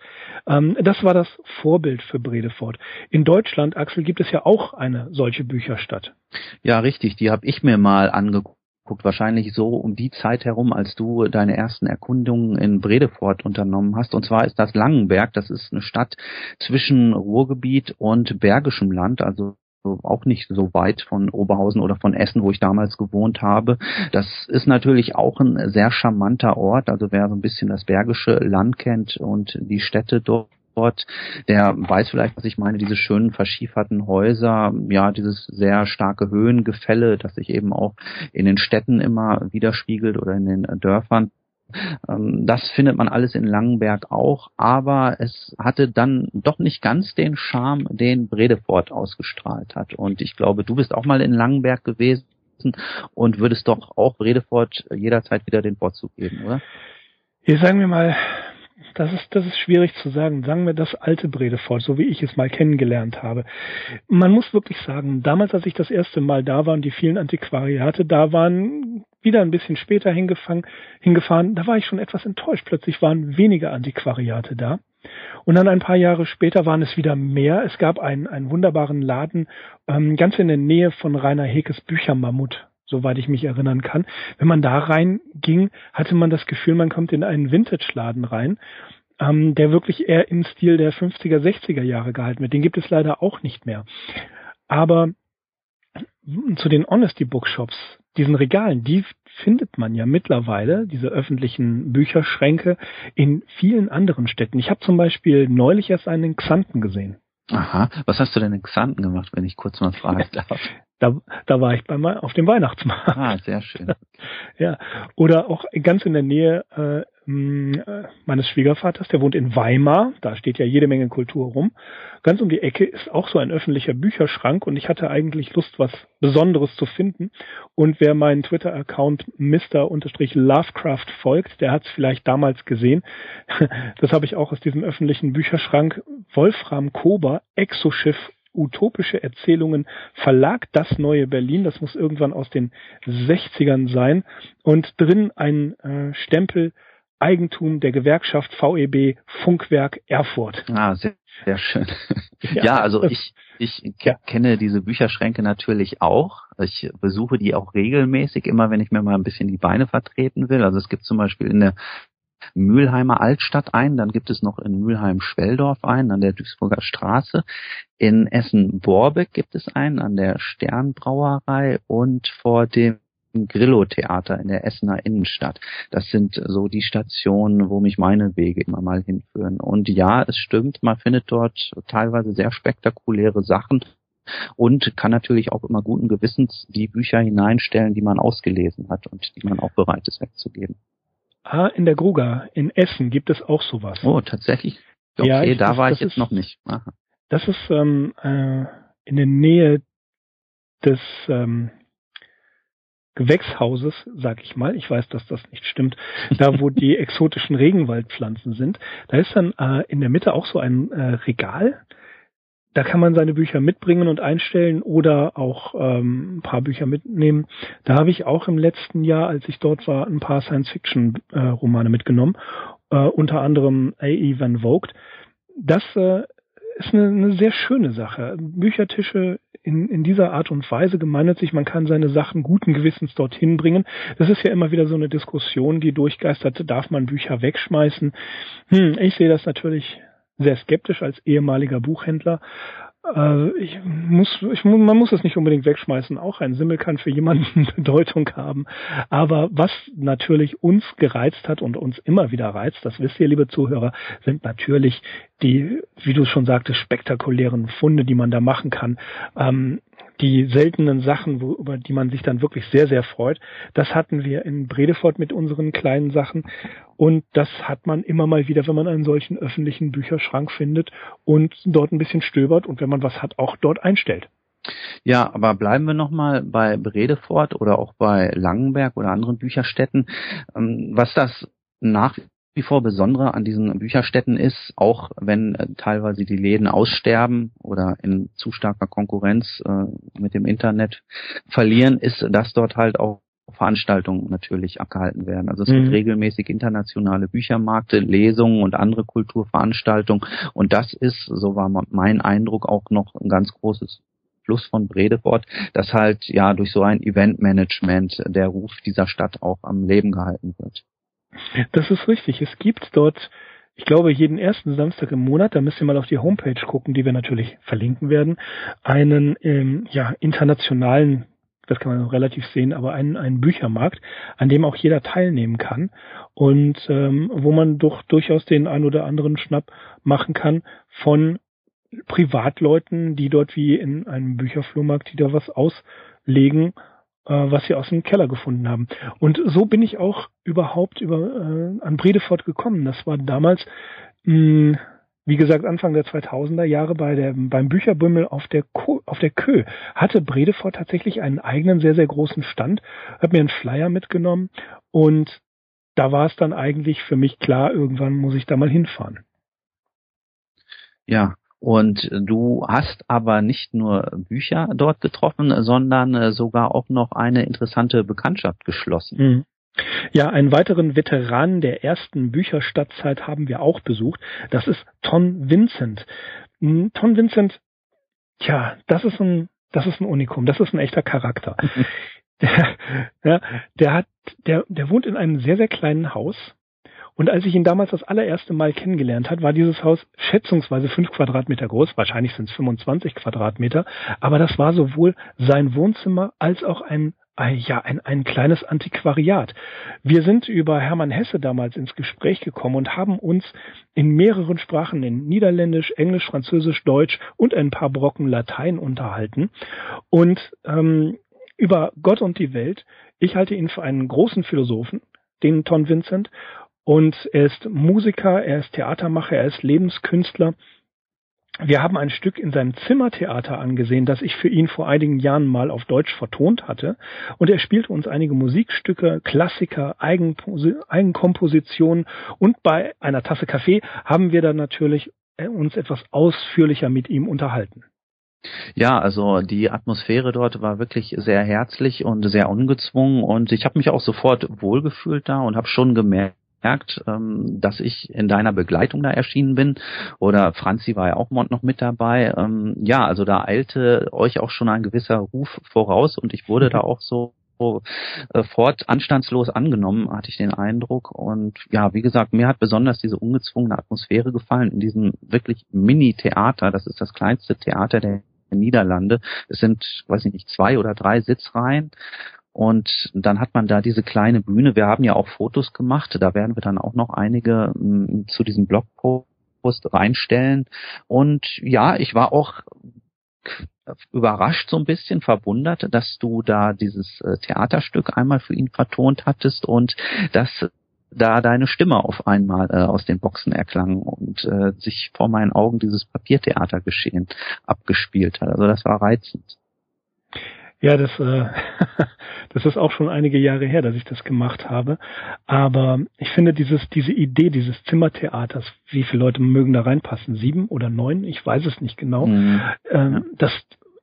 Ähm, das war das Vorbild für Bredefort. In Deutschland, Axel, gibt es ja auch eine solche Bücherstadt.
Ja, richtig. Die habe ich mir mal angeguckt wahrscheinlich so um die Zeit herum, als du deine ersten Erkundungen in Bredefort unternommen hast. Und zwar ist das Langenberg. Das ist eine Stadt zwischen Ruhrgebiet und Bergischem Land, also auch nicht so weit von Oberhausen oder von Essen, wo ich damals gewohnt habe. Das ist natürlich auch ein sehr charmanter Ort. Also wer so ein bisschen das Bergische Land kennt und die Städte dort Ort, der weiß vielleicht, was ich meine, diese schönen verschieferten Häuser, ja, dieses sehr starke Höhengefälle, das sich eben auch in den Städten immer widerspiegelt oder in den Dörfern. Ähm, das findet man alles in Langenberg auch, aber es hatte dann doch nicht ganz den Charme, den Bredefort ausgestrahlt hat. Und ich glaube, du bist auch mal in Langenberg gewesen und würdest doch auch Bredefort jederzeit wieder den Vorzug geben, oder?
Hier sagen wir mal, das ist, das ist schwierig zu sagen. Sagen wir das alte Bredefort, so wie ich es mal kennengelernt habe. Man muss wirklich sagen, damals, als ich das erste Mal da war und die vielen Antiquariate da waren, wieder ein bisschen später hingefangen, hingefahren, da war ich schon etwas enttäuscht. Plötzlich waren weniger Antiquariate da. Und dann ein paar Jahre später waren es wieder mehr. Es gab einen, einen wunderbaren Laden ähm, ganz in der Nähe von Rainer Hekes Büchermammut soweit ich mich erinnern kann. Wenn man da reinging, hatte man das Gefühl, man kommt in einen Vintage-Laden rein, ähm, der wirklich eher im Stil der 50er, 60er Jahre gehalten wird. Den gibt es leider auch nicht mehr. Aber zu den Honesty Bookshops, diesen Regalen, die findet man ja mittlerweile, diese öffentlichen Bücherschränke, in vielen anderen Städten. Ich habe zum Beispiel neulich erst einen in Xanten gesehen.
Aha, was hast du denn in Xanten gemacht, wenn ich kurz mal fragen darf?
Da, da war ich bei auf dem Weihnachtsmarkt.
Ah, sehr schön.
ja, oder auch ganz in der Nähe äh, äh, meines Schwiegervaters, der wohnt in Weimar, da steht ja jede Menge Kultur rum. Ganz um die Ecke ist auch so ein öffentlicher Bücherschrank und ich hatte eigentlich Lust, was Besonderes zu finden. Und wer meinen Twitter-Account Mr-Lovecraft folgt, der hat es vielleicht damals gesehen. Das habe ich auch aus diesem öffentlichen Bücherschrank Wolfram Kober, Exoschiff utopische Erzählungen Verlag Das Neue Berlin. Das muss irgendwann aus den 60ern sein. Und drin ein äh, Stempel Eigentum der Gewerkschaft VEB Funkwerk Erfurt.
Ah, sehr, sehr schön. Ja, ja also ich, ich ja. kenne diese Bücherschränke natürlich auch. Ich besuche die auch regelmäßig, immer wenn ich mir mal ein bisschen die Beine vertreten will. Also es gibt zum Beispiel in der Mülheimer Altstadt ein, dann gibt es noch in Mülheim-Schwelldorf einen an der Duisburger Straße. In Essen-Borbeck gibt es einen an der Sternbrauerei und vor dem Grillo-Theater in der Essener Innenstadt. Das sind so die Stationen, wo mich meine Wege immer mal hinführen. Und ja, es stimmt, man findet dort teilweise sehr spektakuläre Sachen und kann natürlich auch immer guten Gewissens die Bücher hineinstellen, die man ausgelesen hat und die man auch bereit ist wegzugeben.
Ah, in der Gruga in Essen gibt es auch sowas.
Oh, tatsächlich? Okay, ja, ich, da das, war ich jetzt ist, noch nicht. Aha.
Das ist ähm, äh, in der Nähe des ähm, Gewächshauses, sag ich mal. Ich weiß, dass das nicht stimmt. Da, wo die exotischen Regenwaldpflanzen sind, da ist dann äh, in der Mitte auch so ein äh, Regal da kann man seine Bücher mitbringen und einstellen oder auch ähm, ein paar Bücher mitnehmen. Da habe ich auch im letzten Jahr, als ich dort war, ein paar Science-Fiction-Romane äh, mitgenommen, äh, unter anderem A.E. Van Vogt. Das äh, ist eine, eine sehr schöne Sache. Büchertische in, in dieser Art und Weise gemeindet man kann seine Sachen guten Gewissens dorthin bringen. Das ist ja immer wieder so eine Diskussion, die durchgeistert, darf man Bücher wegschmeißen? Hm, ich sehe das natürlich sehr skeptisch als ehemaliger Buchhändler. Äh, ich muss, ich, man muss es nicht unbedingt wegschmeißen. Auch ein Simmel kann für jemanden Bedeutung haben. Aber was natürlich uns gereizt hat und uns immer wieder reizt, das wisst ihr, liebe Zuhörer, sind natürlich die, wie du schon sagtest, spektakulären Funde, die man da machen kann. Ähm, die seltenen Sachen, wo, über die man sich dann wirklich sehr, sehr freut. Das hatten wir in Bredefort mit unseren kleinen Sachen. Und das hat man immer mal wieder, wenn man einen solchen öffentlichen Bücherschrank findet und dort ein bisschen stöbert und wenn man was hat, auch dort einstellt.
Ja, aber bleiben wir nochmal bei Bredefort oder auch bei Langenberg oder anderen Bücherstätten. Ähm, was das nach wie vor Besondere an diesen Bücherstätten ist, auch wenn äh, teilweise die Läden aussterben oder in zu starker Konkurrenz äh, mit dem Internet verlieren, ist, dass dort halt auch Veranstaltungen natürlich abgehalten werden. Also es mhm. gibt regelmäßig internationale Büchermärkte, Lesungen und andere Kulturveranstaltungen. Und das ist, so war mein Eindruck, auch noch ein ganz großes Plus von Bredefort, dass halt ja durch so ein Eventmanagement der Ruf dieser Stadt auch am Leben gehalten wird.
Das ist richtig. Es gibt dort, ich glaube, jeden ersten Samstag im Monat, da müsst ihr mal auf die Homepage gucken, die wir natürlich verlinken werden, einen ähm, ja, internationalen, das kann man relativ sehen, aber einen, einen Büchermarkt, an dem auch jeder teilnehmen kann und ähm, wo man doch durchaus den ein oder anderen Schnapp machen kann von Privatleuten, die dort wie in einem Bücherflohmarkt, die da was auslegen was sie aus dem Keller gefunden haben. Und so bin ich auch überhaupt über äh, an Bredefort gekommen. Das war damals mh, wie gesagt, Anfang der 2000er Jahre bei der, beim Bücherbümmel auf der, Ko, auf der Kö hatte Bredefort tatsächlich einen eigenen sehr, sehr großen Stand, hat mir einen Flyer mitgenommen und da war es dann eigentlich für mich klar, irgendwann muss ich da mal hinfahren.
Ja, und du hast aber nicht nur Bücher dort getroffen, sondern äh, sogar auch noch eine interessante Bekanntschaft geschlossen. Mhm.
Ja, einen weiteren Veteran der ersten Bücherstadtzeit haben wir auch besucht. Das ist Ton Vincent. Hm, Ton Vincent, tja, das ist ein, das ist ein Unikum. Das ist ein echter Charakter. der, ja, der hat, der, der wohnt in einem sehr, sehr kleinen Haus. Und als ich ihn damals das allererste Mal kennengelernt hat, war dieses Haus schätzungsweise fünf Quadratmeter groß. Wahrscheinlich sind es 25 Quadratmeter. Aber das war sowohl sein Wohnzimmer als auch ein ja, ein, ein kleines Antiquariat. Wir sind über Hermann Hesse damals ins Gespräch gekommen und haben uns in mehreren Sprachen, in Niederländisch, Englisch, Französisch, Deutsch und ein paar Brocken Latein unterhalten. Und ähm, über Gott und die Welt. Ich halte ihn für einen großen Philosophen, den Ton Vincent. Und er ist Musiker, er ist Theatermacher, er ist Lebenskünstler wir haben ein Stück in seinem Zimmertheater angesehen, das ich für ihn vor einigen Jahren mal auf Deutsch vertont hatte. Und er spielte uns einige Musikstücke, Klassiker, Eigenkompositionen. Und bei einer Tasse Kaffee haben wir dann natürlich äh, uns etwas ausführlicher mit ihm unterhalten.
Ja, also die Atmosphäre dort war wirklich sehr herzlich und sehr ungezwungen und ich habe mich auch sofort wohlgefühlt da und habe schon gemerkt, gemerkt, ähm, dass ich in deiner Begleitung da erschienen bin. Oder Franzi war ja auch noch mit dabei. Ähm, ja, also da eilte euch auch schon ein gewisser Ruf voraus und ich wurde da auch so äh, fort anstandslos angenommen, hatte ich den Eindruck. Und ja, wie gesagt, mir hat besonders diese ungezwungene Atmosphäre gefallen in diesem wirklich Mini-Theater. Das ist das kleinste Theater der Niederlande. Es sind, weiß ich nicht, zwei oder drei Sitzreihen und dann hat man da diese kleine Bühne. Wir haben ja auch Fotos gemacht. Da werden wir dann auch noch einige m, mm, zu diesem Blogpost reinstellen. Und ja, ich war auch überrascht so ein bisschen, verwundert, dass du da dieses äh, Theaterstück einmal für ihn vertont hattest und dass da deine Stimme auf einmal äh, aus den Boxen erklang und äh, sich vor meinen Augen dieses Papiertheatergeschehen abgespielt hat. Also das war reizend.
Ja, das, äh, das ist auch schon einige Jahre her, dass ich das gemacht habe. Aber ich finde dieses, diese Idee dieses Zimmertheaters, wie viele Leute mögen da reinpassen? Sieben oder neun? Ich weiß es nicht genau. Mhm. Ähm, das,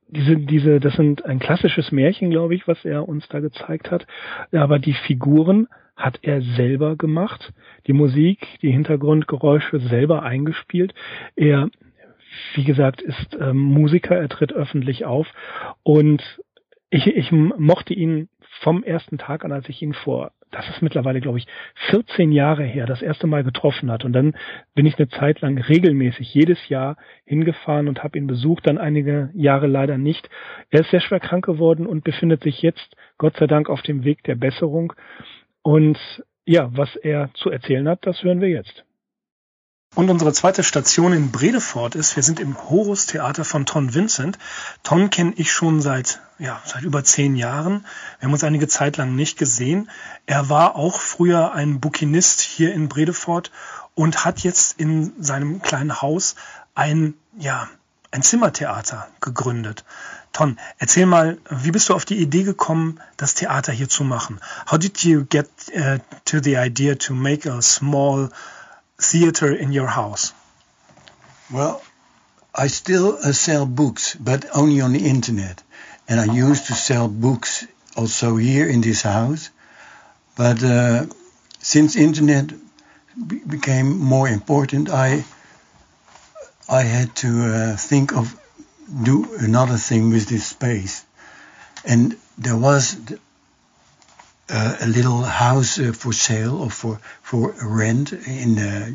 diese, diese, das sind ein klassisches Märchen, glaube ich, was er uns da gezeigt hat. Aber die Figuren hat er selber gemacht. Die Musik, die Hintergrundgeräusche selber eingespielt. Er wie gesagt, ist ähm, Musiker, er tritt öffentlich auf und ich, ich mochte ihn vom ersten Tag an, als ich ihn vor, das ist mittlerweile, glaube ich, 14 Jahre her, das erste Mal getroffen hat. Und dann bin ich eine Zeit lang regelmäßig jedes Jahr hingefahren und habe ihn besucht, dann einige Jahre leider nicht. Er ist sehr schwer krank geworden und befindet sich jetzt, Gott sei Dank, auf dem Weg der Besserung. Und ja, was er zu erzählen hat, das hören wir jetzt. Und unsere zweite Station in Bredefort ist, wir sind im Horus Theater von Ton Vincent. Ton kenne ich schon seit, ja, seit über zehn Jahren. Wir haben uns einige Zeit lang nicht gesehen. Er war auch früher ein Bukinist hier in Bredefort und hat jetzt in seinem kleinen Haus ein, ja, ein Zimmertheater gegründet. Ton, erzähl mal, wie bist du auf die Idee gekommen, das Theater hier zu machen? How did you get uh, to the idea to make a small theater in your house?
Well, I still uh, sell books, but only on the internet. And I used to sell books also here in this house. But uh, since internet became more important, I I had to uh, think of do another thing with this space. And there was uh, a little house uh, for sale or for for rent in uh,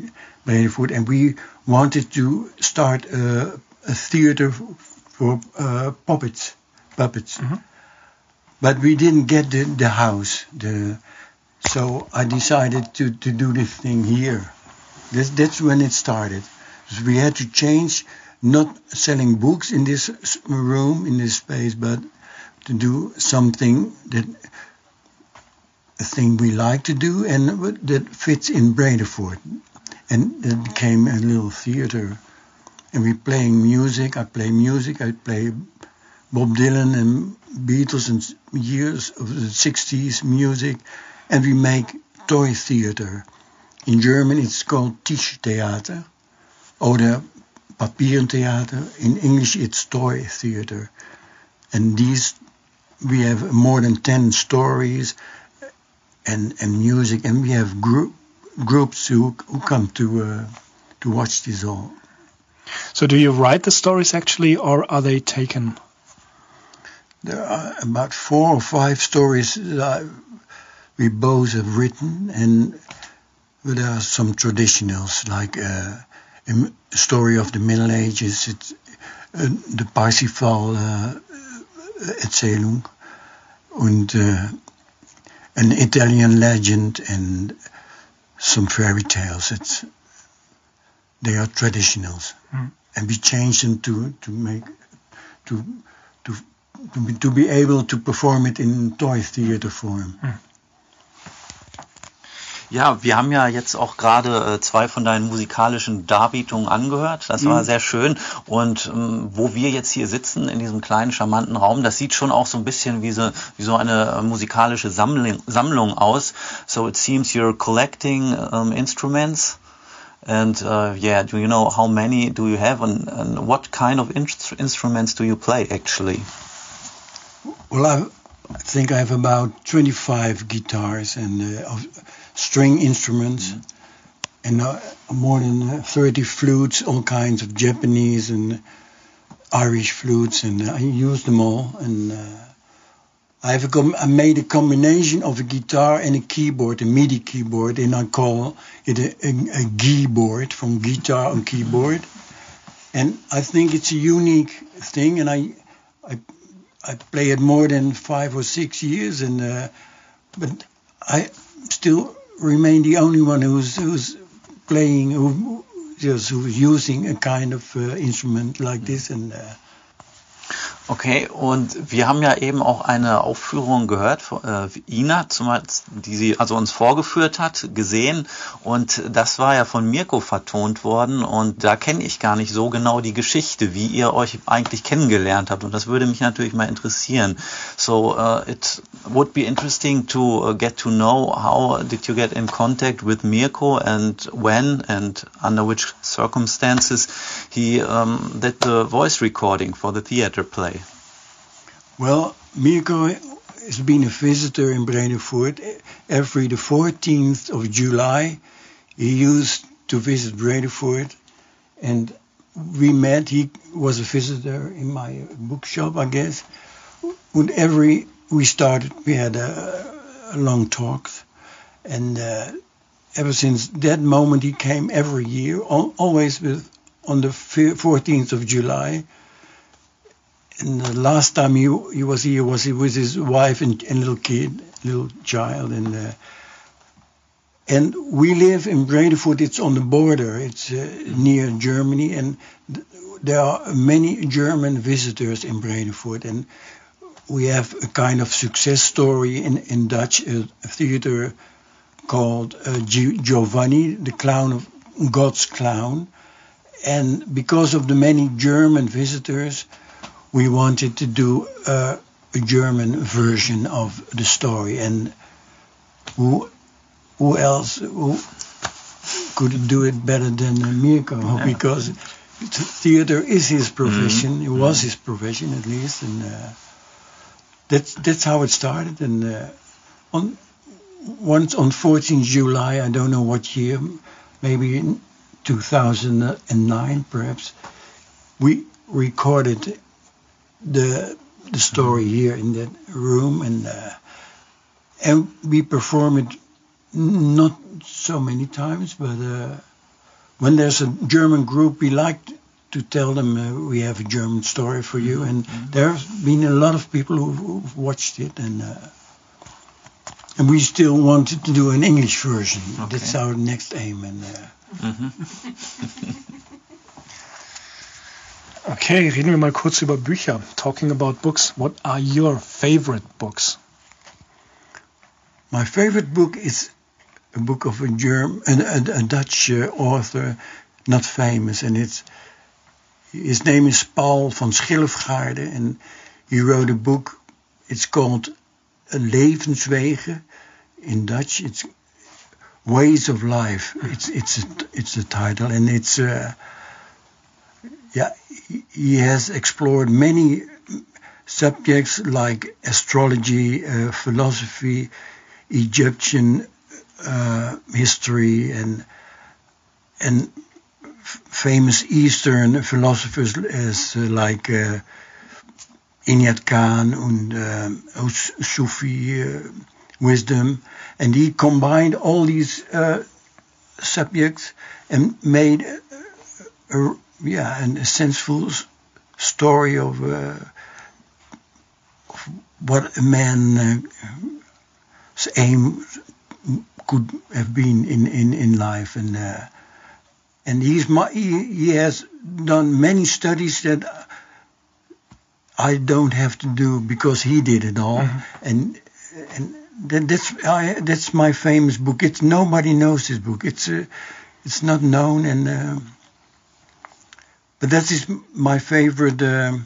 Bredervoort, and we wanted to start a, a theater for uh, puppets, puppets. Mm-hmm. But we didn't get the, the house. The so I decided to, to do this thing here. This, that's when it started. So we had to change, not selling books in this room, in this space, but to do something that a thing we like to do and that fits in Bredevoort. And it became a little theater. And we playing music. I play music. I play Bob Dylan and Beatles and years of the 60s music. And we make toy theater. In German it's called Tischtheater oder Papierentheater. In English it's toy theater. And these, we have more than 10 stories and, and music, and we have group, groups who, who come to, uh, to watch this all.
So do you write the stories actually, or are they taken?
There are about four or five stories that we both have written, and there are some traditionals like uh, a story of the Middle Ages, it's, uh, the Parsifal uh, Erzählung und uh, an Italian legend and some fairy tales. It's they are traditionals, mm. and we change them to to make to to to be, to be able to perform it in toy theater form. Mm.
Ja, wir haben ja jetzt auch gerade äh, zwei von deinen musikalischen Darbietungen angehört. Das war mhm. sehr schön. Und ähm, wo wir jetzt hier sitzen, in diesem kleinen, charmanten Raum, das sieht schon auch so ein bisschen wie so, wie so eine äh, musikalische Sammling, Sammlung aus. So it seems you're collecting um, instruments. And uh, yeah, do you know how many do you have and, and what kind of in instruments do you play actually?
Well, I, I think I have about 25 guitars and uh, string instruments, mm. and uh, more than 30 flutes, all kinds of Japanese and Irish flutes, and I use them all. And uh, I have a I made a combination of a guitar and a keyboard, a MIDI keyboard, and I call it a, a, a keyboard from guitar and keyboard. And I think it's a unique thing, and I I, I play it more than five or six years, and uh, but I still remain the only one who's who's playing who just who's using a kind of uh, instrument like this. And uh,
Okay, und wir haben ja eben auch eine Aufführung gehört äh, Ina, die sie also uns vorgeführt hat, gesehen. Und das war ja von Mirko vertont worden. Und da kenne ich gar nicht so genau die Geschichte, wie ihr euch eigentlich kennengelernt habt. Und das würde mich natürlich mal interessieren. So uh, it would be interesting to uh, get to know how did you get in contact with Mirko and when and under which circumstances he um, did the voice recording for the theater play.
Well, Mirko has been a visitor in Bredevoort every the 14th of July. He used to visit Bredevoort and we met. He was a visitor in my bookshop, I guess. And every we started, we had a, a long talks, and uh, ever since that moment, he came every year, always with on the 14th of July and the last time he he was here was he with his wife and, and little kid, little child, and uh, and we live in Bredevoort. It's on the border. It's uh, near Germany, and th- there are many German visitors in Bredevoort, and we have a kind of success story in in Dutch, a theater called uh, Giovanni, the clown of God's clown, and because of the many German visitors we wanted to do a German version of the story, and who who else who could do it better than Mirko? Yeah. Because theater is his profession. Mm-hmm. It was his profession at least, and uh, that's that's how it started. And uh, on once on 14th July, I don't know what year, maybe in 2009 perhaps, we recorded the the story here in that room, and uh, and we perform it not so many times, but uh, when there's a German group, we like to tell them uh, we have a German story for you, and mm-hmm. there's been a lot of people who've, who've watched it, and uh, and we still wanted to do an English version. Okay. That's our next aim, and. Uh, mm-hmm.
Okay, reden wir mal kurz über Bücher. Talking about books, what are your favorite books?
My favorite book is a book of a German, a, a Dutch uh, author, not famous, and it's his name is Paul van Schilfgaarde, and he wrote a book. It's called A Levenswegen. In Dutch, it's Ways of Life. It's it's a, it's the title, and it's uh, yeah. He has explored many subjects like astrology, uh, philosophy, Egyptian uh, history, and and famous Eastern philosophers as uh, like uh, Inyat Khan and uh, Sufi uh, wisdom, and he combined all these subjects and made a, a, yeah an, a sensible story of, uh, of what a man's aim could have been in, in, in life and and he's he, he has done many studies that I don't have to do because he did it all, mm-hmm. and and that's I, that's my famous book. It's nobody knows this book. It's uh, it's not known, and uh, but that is my favorite uh,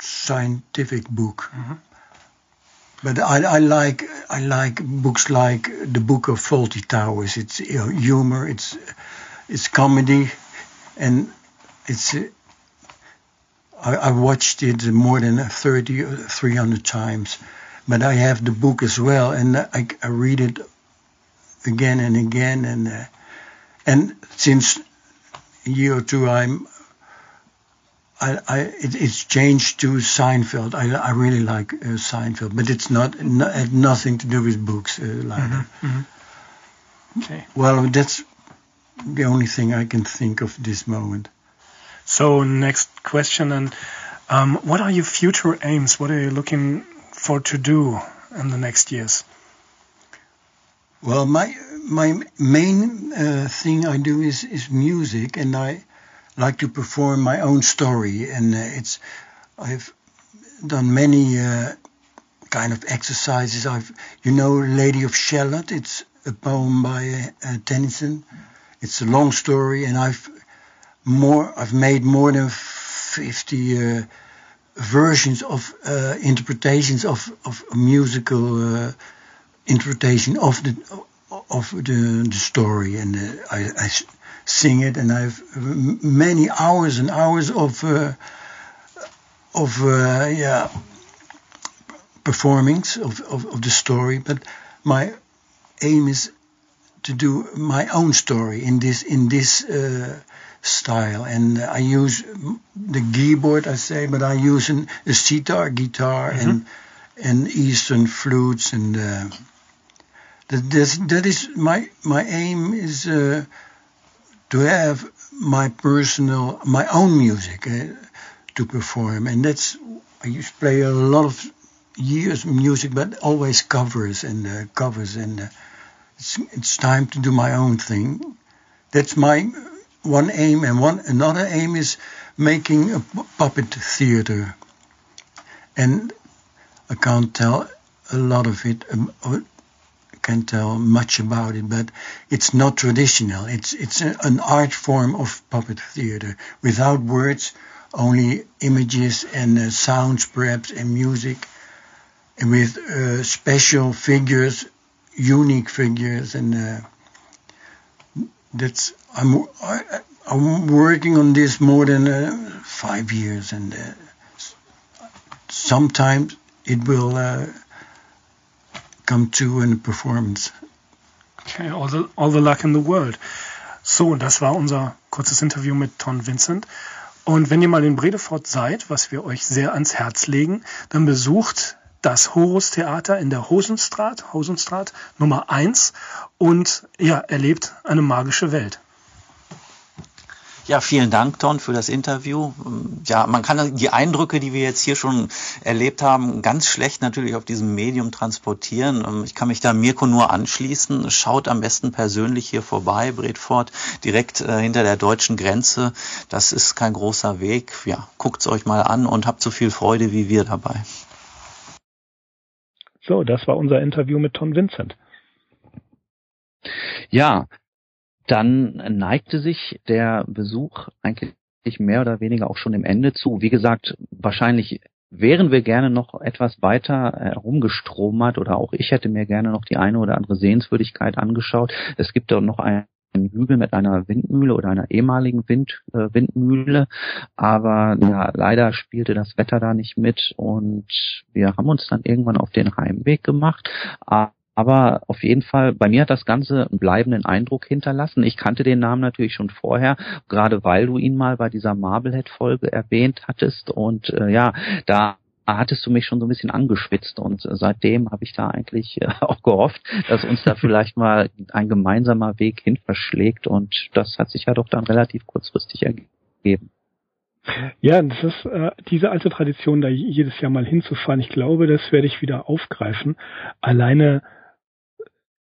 scientific book. Mm-hmm. But I, I, like I like books like the Book of Faulty Towers. It's humor. It's it's comedy, and it's. I, I watched it more than 30 300 times, but I have the book as well, and I, I read it again and again, and uh, and since year or two, I'm I, I it, it's changed to Seinfeld. I, I really like uh, Seinfeld, but it's not, not had nothing to do with books. Uh, like mm-hmm, mm-hmm. Okay. Well, that's the only thing I can think of this moment.
So next question, and um, what are your future aims? What are you looking for to do in the next years?
Well, my my main uh, thing I do is is music, and I like to perform my own story, and uh, it's I've done many uh, kind of exercises. I've you know Lady of Shalott. It's a poem by uh, Tennyson. It's a long story, and I've more I've made more than fifty uh, versions of uh, interpretations of of musical uh, interpretation of the of the, the story, and I, I sing it, and I've many hours and hours of uh, of uh, yeah performings of, of, of the story. But my aim is to do my own story in this in this uh, style, and I use the keyboard, I say, but I use an, a sitar guitar mm-hmm. and and Eastern flutes, and uh, that that is my my aim is uh, to have my personal, my own music uh, to perform, and that's I used to play a lot of years music, but always covers and uh, covers, and uh, it's it's time to do my own thing. That's my one aim, and one another aim is making a puppet theater, and I can't tell a lot of it um, can tell much about it, but it's not traditional. It's it's a, an art form of puppet theater without words, only images and uh, sounds, perhaps, and music, and with uh, special figures, unique figures, and uh, that's I'm I, I'm working on this more than uh, five years, and uh, sometimes it will uh, come to in performance.
Okay, all the, all the luck in the world. So, das war unser kurzes Interview mit Ton Vincent. Und wenn ihr mal in Bredefort seid, was wir euch sehr ans Herz legen, dann besucht das Horus Theater in der Hosenstraat, Hosenstraat Nummer 1 und ja, erlebt eine magische Welt.
Ja, vielen Dank, Ton, für das Interview. Ja, man kann die Eindrücke, die wir jetzt hier schon erlebt haben, ganz schlecht natürlich auf diesem Medium transportieren. Ich kann mich da Mirko nur anschließen. Schaut am besten persönlich hier vorbei, Bredfort, direkt äh, hinter der deutschen Grenze. Das ist kein großer Weg. Ja, guckt's euch mal an und habt so viel Freude wie wir dabei.
So, das war unser Interview mit Ton Vincent.
Ja, dann neigte sich der Besuch eigentlich mehr oder weniger auch schon dem Ende zu. Wie gesagt, wahrscheinlich wären wir gerne noch etwas weiter herumgestromert oder auch ich hätte mir gerne noch die eine oder andere Sehenswürdigkeit angeschaut. Es gibt dort noch einen Hügel mit einer Windmühle oder einer ehemaligen Wind, äh, Windmühle, aber ja, leider spielte das Wetter da nicht mit und wir haben uns dann irgendwann auf den Heimweg gemacht. Aber auf jeden Fall, bei mir hat das Ganze einen bleibenden Eindruck hinterlassen. Ich kannte den Namen natürlich schon vorher, gerade weil du ihn mal bei dieser Marblehead-Folge erwähnt hattest. Und äh, ja, da hattest du mich schon so ein bisschen angeschwitzt und seitdem habe ich da eigentlich äh, auch gehofft, dass uns da vielleicht mal ein gemeinsamer Weg hin verschlägt und das hat sich ja doch dann relativ kurzfristig ergeben.
Ja, das ist äh, diese alte Tradition, da jedes Jahr mal hinzufahren. Ich glaube, das werde ich wieder aufgreifen. Alleine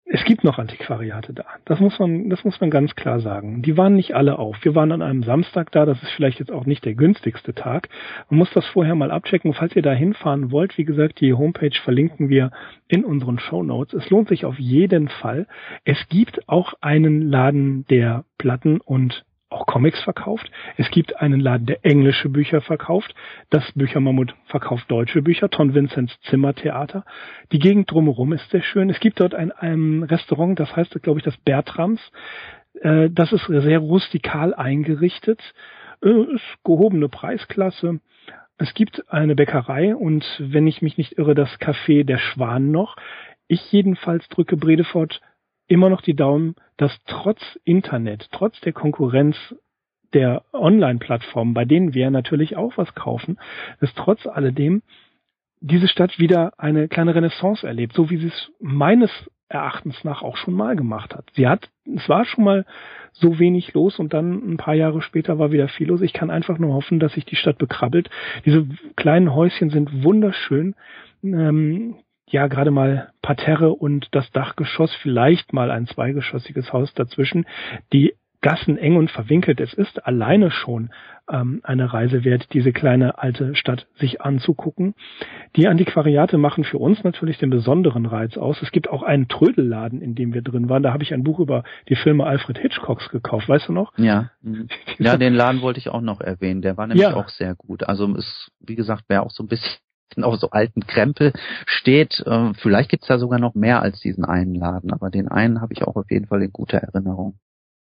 es gibt noch Antiquariate da. Das muss man, das muss man ganz klar sagen. Die waren nicht alle auf. Wir waren an einem Samstag da. Das ist vielleicht jetzt auch nicht der günstigste Tag. Man muss das vorher mal abchecken. Falls ihr da hinfahren wollt, wie gesagt, die Homepage verlinken wir in unseren Show Notes. Es lohnt sich auf jeden Fall. Es gibt auch einen Laden, der Platten und auch Comics verkauft. Es gibt einen Laden, der englische Bücher verkauft. Das Büchermammut verkauft deutsche Bücher. Ton Vincents Zimmertheater. Die Gegend drumherum ist sehr schön. Es gibt dort ein, ein Restaurant, das heißt, glaube ich, das Bertrams. Äh, das ist sehr rustikal eingerichtet. Äh, ist gehobene Preisklasse. Es gibt eine Bäckerei und wenn ich mich nicht irre, das Café der Schwan noch. Ich jedenfalls drücke Bredefort immer noch die Daumen, dass trotz Internet, trotz der Konkurrenz der Online-Plattformen, bei denen wir natürlich auch was kaufen, dass trotz alledem diese Stadt wieder eine kleine Renaissance erlebt, so wie sie es meines Erachtens nach auch schon mal gemacht hat. Sie hat, es war schon mal so wenig los und dann ein paar Jahre später war wieder viel los. Ich kann einfach nur hoffen, dass sich die Stadt bekrabbelt. Diese kleinen Häuschen sind wunderschön. Ähm, ja gerade mal Parterre und das Dachgeschoss, vielleicht mal ein zweigeschossiges Haus dazwischen, die Gassen eng und verwinkelt. Es ist alleine schon ähm, eine Reise wert, diese kleine alte Stadt sich anzugucken. Die Antiquariate machen für uns natürlich den besonderen Reiz aus. Es gibt auch einen Trödelladen, in dem wir drin waren. Da habe ich ein Buch über die Filme Alfred Hitchcocks gekauft. Weißt du noch?
Ja. ja, den Laden wollte ich auch noch erwähnen. Der war nämlich ja. auch sehr gut. Also es, wie gesagt, wäre auch so ein bisschen auf so alten Krempel steht. Ähm, vielleicht gibt's da sogar noch mehr als diesen einen Laden, aber den einen habe ich auch auf jeden Fall in guter Erinnerung.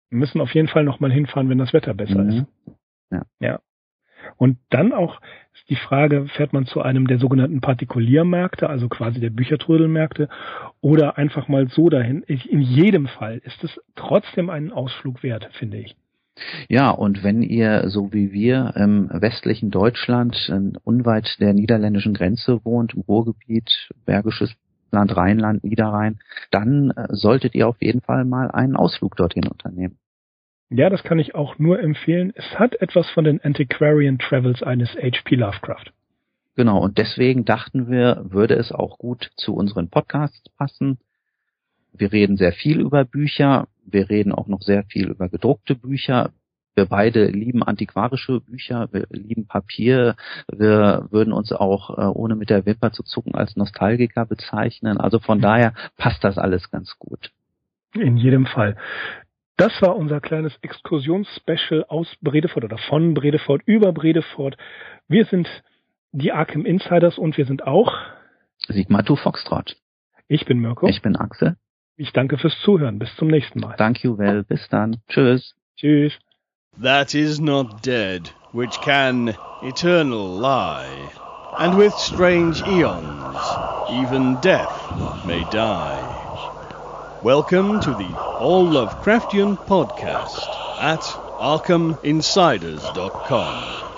Wir müssen auf jeden Fall nochmal hinfahren, wenn das Wetter besser mhm. ist. Ja. ja. Und dann auch ist die Frage, fährt man zu einem der sogenannten Partikuliermärkte, also quasi der Büchertrödelmärkte, oder einfach mal so dahin. In jedem Fall ist es trotzdem einen Ausflug wert, finde ich.
Ja, und wenn ihr, so wie wir, im westlichen Deutschland, unweit der niederländischen Grenze wohnt, im Ruhrgebiet, Bergisches Land, Rheinland, Niederrhein, dann äh, solltet ihr auf jeden Fall mal einen Ausflug dorthin unternehmen.
Ja, das kann ich auch nur empfehlen. Es hat etwas von den Antiquarian Travels eines H.P. Lovecraft.
Genau, und deswegen dachten wir, würde es auch gut zu unseren Podcasts passen. Wir reden sehr viel über Bücher, wir reden auch noch sehr viel über gedruckte Bücher. Wir beide lieben antiquarische Bücher, wir lieben Papier, wir würden uns auch äh, ohne mit der Wimper zu zucken als Nostalgiker bezeichnen. Also von daher passt das alles ganz gut.
In jedem Fall. Das war unser kleines Exkursionsspecial aus Bredefort oder von Bredefort über Bredefort. Wir sind die Arkham Insiders und wir sind auch
Sigmar Tu Foxtrot.
Ich bin Mirko.
Ich bin Axel.
Ich danke fürs Zuhören. Bis zum nächsten Mal.
Thank you well. Bis dann. Tschüss.
Tschüss.
That is not dead, which can eternal lie. And with strange eons, even death may die. Welcome to the All Lovecraftian podcast at ArkhamInsiders.com.